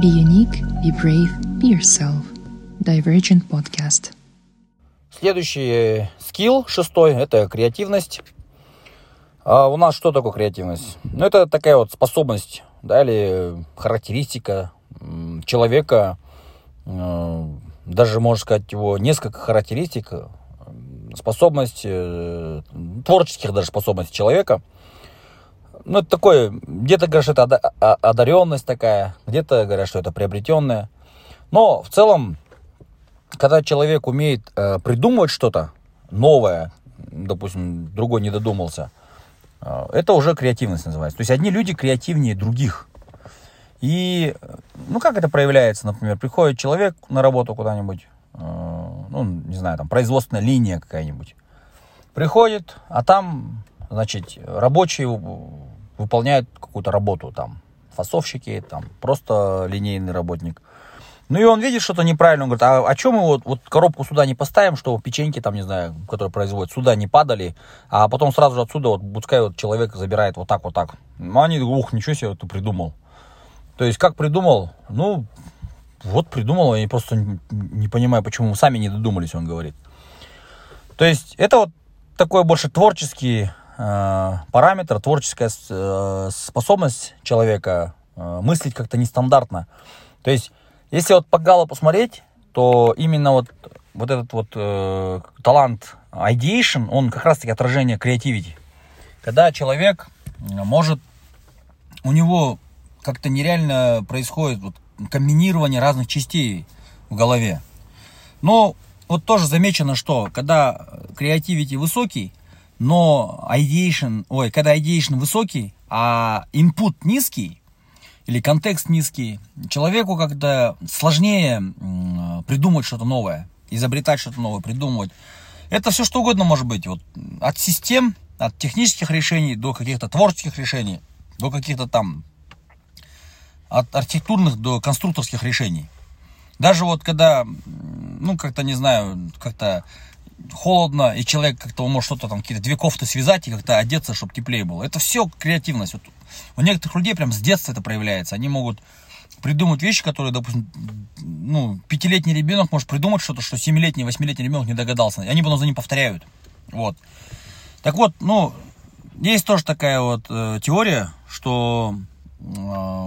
Be unique, be brave, be yourself. Divergent Podcast. Следующий скилл, шестой, это креативность. А у нас что такое креативность? Ну, это такая вот способность, да, или характеристика человека, э, даже, можно сказать, его несколько характеристик, способность, э, творческих даже способностей человека – ну, это такое, где-то говорят, что это одаренность такая, где-то говорят, что это приобретенное. Но в целом, когда человек умеет э, придумывать что-то новое, допустим, другой не додумался, э, это уже креативность называется. То есть одни люди креативнее других. И, ну, как это проявляется, например, приходит человек на работу куда-нибудь, э, ну, не знаю, там, производственная линия какая-нибудь, приходит, а там, значит, рабочие выполняют какую-то работу, там, фасовщики, там, просто линейный работник. Ну и он видит что-то неправильно, он говорит, а, а чем мы вот, вот коробку сюда не поставим, что печеньки там, не знаю, которые производят, сюда не падали, а потом сразу же отсюда вот пускай вот человек забирает вот так, вот так. Ну они, ух, ничего себе ты придумал. То есть как придумал? Ну, вот придумал, я просто не, не понимаю, почему сами не додумались, он говорит. То есть это вот такой больше творческий параметр, творческая э, способность человека э, мыслить как-то нестандартно. То есть, если вот по Галу посмотреть, то именно вот, вот этот вот э, талант ideation, он как раз-таки отражение креативити. Когда человек может, у него как-то нереально происходит вот комбинирование разных частей в голове. Но вот тоже замечено, что когда креативити высокий, но ideation, ой, когда ideation высокий, а input низкий, или контекст низкий, человеку как-то сложнее придумать что-то новое, изобретать что-то новое, придумывать. Это все что угодно может быть. Вот от систем, от технических решений до каких-то творческих решений, до каких-то там от архитектурных до конструкторских решений. Даже вот когда, ну, как-то, не знаю, как-то холодно, и человек как-то может что-то там, какие-то две кофты связать и как-то одеться, чтобы теплее было. Это все креативность. Вот у некоторых людей прям с детства это проявляется. Они могут придумать вещи, которые, допустим, ну, пятилетний ребенок может придумать что-то, что семилетний, восьмилетний ребенок не догадался. И они потом за ним повторяют. Вот. Так вот, ну, есть тоже такая вот э, теория, что э,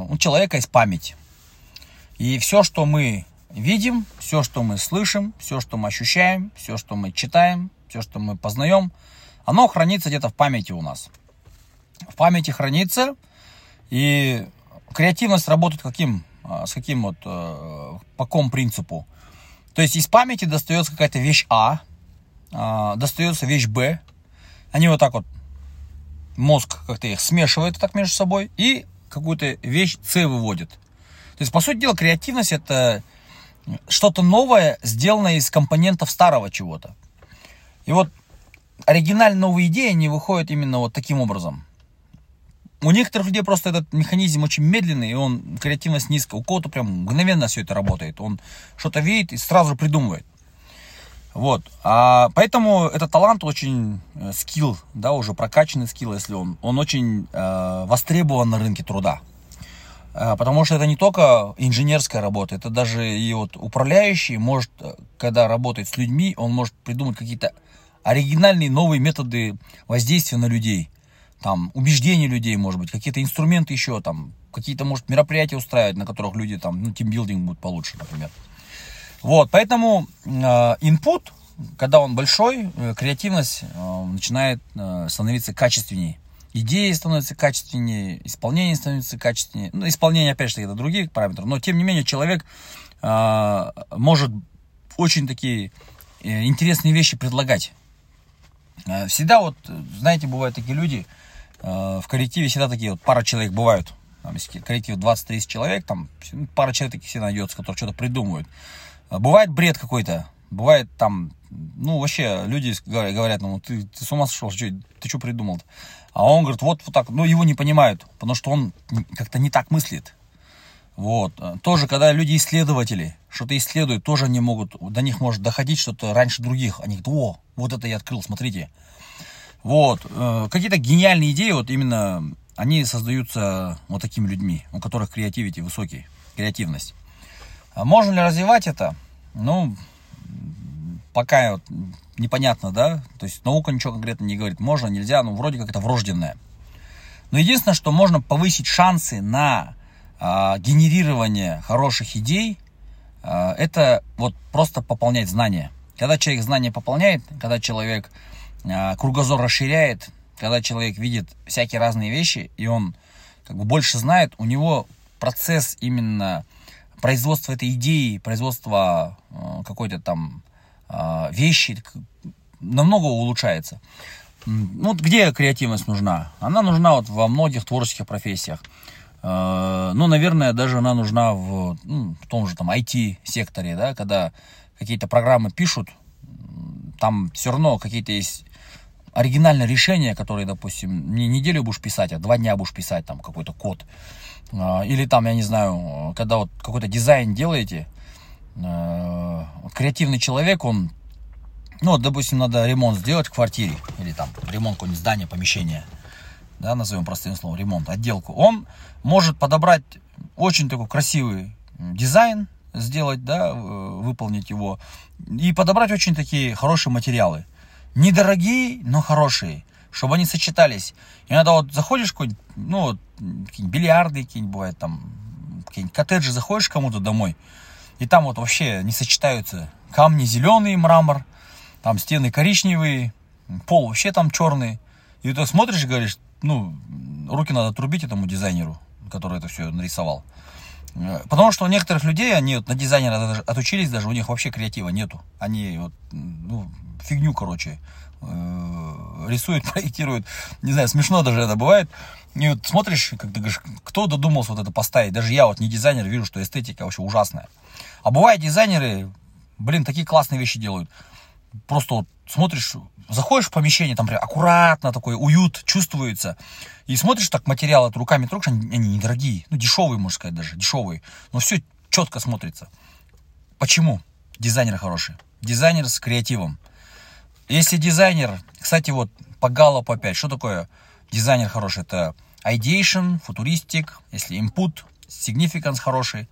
у человека есть память. И все, что мы видим, все, что мы слышим, все, что мы ощущаем, все, что мы читаем, все, что мы познаем, оно хранится где-то в памяти у нас. В памяти хранится, и креативность работает каким, а, с каким вот, э, по какому принципу. То есть из памяти достается какая-то вещь А, а, достается вещь Б, они вот так вот, мозг как-то их смешивает так между собой, и какую-то вещь С выводит. То есть, по сути дела, креативность это что-то новое, сделанное из компонентов старого чего-то. И вот оригинальные новые идеи, они выходят именно вот таким образом. У некоторых людей просто этот механизм очень медленный, и он, креативность низкая. У кого-то прям мгновенно все это работает. Он что-то видит и сразу придумывает. Вот. А поэтому этот талант очень э, скилл, да, уже прокачанный скилл, если он, он очень э, востребован на рынке труда. А, потому что это не только инженерская работа, это даже и вот управляющий может, когда работает с людьми, он может придумать какие-то оригинальные новые методы воздействия на людей. Там, убеждения людей, может быть, какие-то инструменты еще, там, какие-то, может, мероприятия устраивать, на которых люди, там, ну, тимбилдинг будет получше, например. Вот, поэтому э, input, когда он большой, э, креативность э, начинает э, становиться качественнее идеи становятся качественнее, исполнение становится качественнее. Ну, исполнение, опять же, это другие параметры, но тем не менее человек э, может очень такие э, интересные вещи предлагать. Э, всегда вот, знаете, бывают такие люди, э, в коллективе всегда такие вот пара человек бывают. Там, если коллектив 20-30 человек, там пара человек таких всегда найдется, которые что-то придумывают. Бывает бред какой-то, бывает там, ну, вообще, люди говорят, ну, ты, ты с ума сошел, что, ты что придумал? -то? А он говорит, вот, вот так, ну, его не понимают, потому что он как-то не так мыслит. Вот. Тоже, когда люди-исследователи что-то исследуют, тоже они могут, до них может доходить что-то раньше других. Они говорят, о, вот это я открыл, смотрите. Вот. Э, какие-то гениальные идеи, вот именно, они создаются вот такими людьми, у которых креативити высокий. креативность. А можно ли развивать это? Ну, пока вот непонятно, да, то есть наука ничего конкретно не говорит, можно, нельзя, ну, вроде как это врожденное. Но единственное, что можно повысить шансы на э, генерирование хороших идей, э, это вот просто пополнять знания. Когда человек знания пополняет, когда человек э, кругозор расширяет, когда человек видит всякие разные вещи, и он как бы больше знает, у него процесс именно производства этой идеи, производства э, какой-то там вещи намного улучшается. Ну, вот где креативность нужна? Она нужна вот во многих творческих профессиях. Э, ну, наверное, даже она нужна в, ну, в том же там IT-секторе, да, когда какие-то программы пишут, там все равно какие-то есть оригинальное решение, которое, допустим, не неделю будешь писать, а два дня будешь писать там какой-то код. А, или там, я не знаю, когда вот какой-то дизайн делаете, а, креативный человек, он, ну, вот, допустим, надо ремонт сделать в квартире, или там ремонт какого-нибудь здания, помещения, да, назовем простым словом, ремонт, отделку, он может подобрать очень такой красивый дизайн, сделать, да, выполнить его, и подобрать очень такие хорошие материалы недорогие, но хорошие, чтобы они сочетались. Иногда вот заходишь ну, какие-нибудь бильярды какие-нибудь бывают, там, какие-нибудь коттеджи, заходишь кому-то домой, и там вот вообще не сочетаются камни зеленый, мрамор, там стены коричневые, пол вообще там черный. И ты смотришь и говоришь, ну, руки надо отрубить этому дизайнеру, который это все нарисовал. Потому что у некоторых людей, они вот на дизайнера отучились, даже у них вообще креатива нету. Они вот, ну, фигню, короче, э, рисуют, проектируют. Не знаю, смешно даже это бывает. И вот смотришь, как ты говоришь, кто додумался вот это поставить. Даже я вот не дизайнер, вижу, что эстетика вообще ужасная. А бывают дизайнеры, блин, такие классные вещи делают. Просто вот смотришь, заходишь в помещение, там прям аккуратно такой уют чувствуется. И смотришь так материалы, руками трогаешь, они, они недорогие. Ну, дешевые, можно сказать даже, дешевые. Но все четко смотрится. Почему? Дизайнер хороший. Дизайнер с креативом. Если дизайнер, кстати, вот по Галлопу опять, что такое дизайнер хороший? Это ideation, футуристик, если input, significance хороший,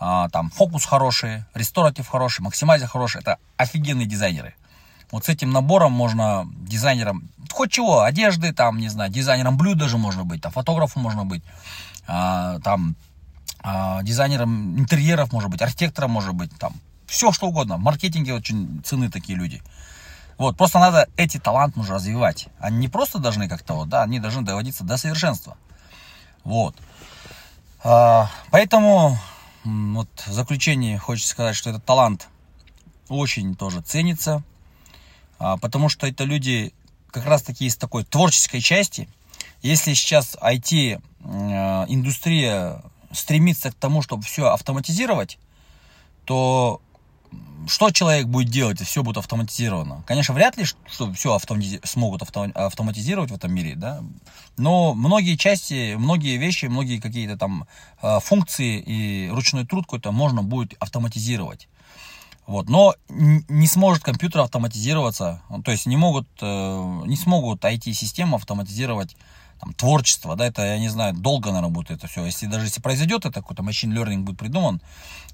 а, там фокус хороший, restorative хороший, максимайзер хороший, это офигенные дизайнеры. Вот с этим набором можно дизайнером, хоть чего, одежды, там, не знаю, дизайнером блюд даже можно быть, там, фотографом можно быть, а, там, а, дизайнером интерьеров может быть, архитектором может быть, там, все что угодно. В маркетинге очень цены такие люди. Вот, просто надо эти таланты нужно развивать. Они не просто должны как-то вот, да, они должны доводиться до совершенства. Вот. А, поэтому вот в заключение хочется сказать, что этот талант очень тоже ценится, а, потому что это люди как раз таки из такой творческой части. Если сейчас IT-индустрия а, стремится к тому, чтобы все автоматизировать, то что человек будет делать, если все будет автоматизировано? Конечно, вряд ли, что все автомати... смогут автоматизировать в этом мире, да, но многие части, многие вещи, многие какие-то там а, функции и ручной труд какой-то можно будет автоматизировать. Вот, но не сможет компьютер автоматизироваться, то есть не могут, э, не смогут IT-системы автоматизировать там, творчество, да, это, я не знаю, долго, наверное, это все. Если даже если произойдет это, какой-то machine learning будет придуман,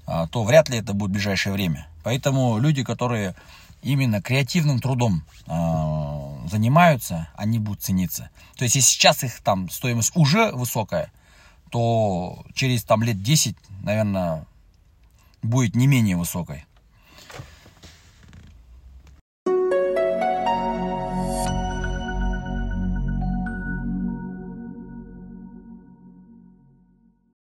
а, то вряд ли это будет в ближайшее время. Поэтому люди, которые именно креативным трудом э, занимаются, они будут цениться. То есть, если сейчас их там стоимость уже высокая, то через там лет 10, наверное, будет не менее высокой.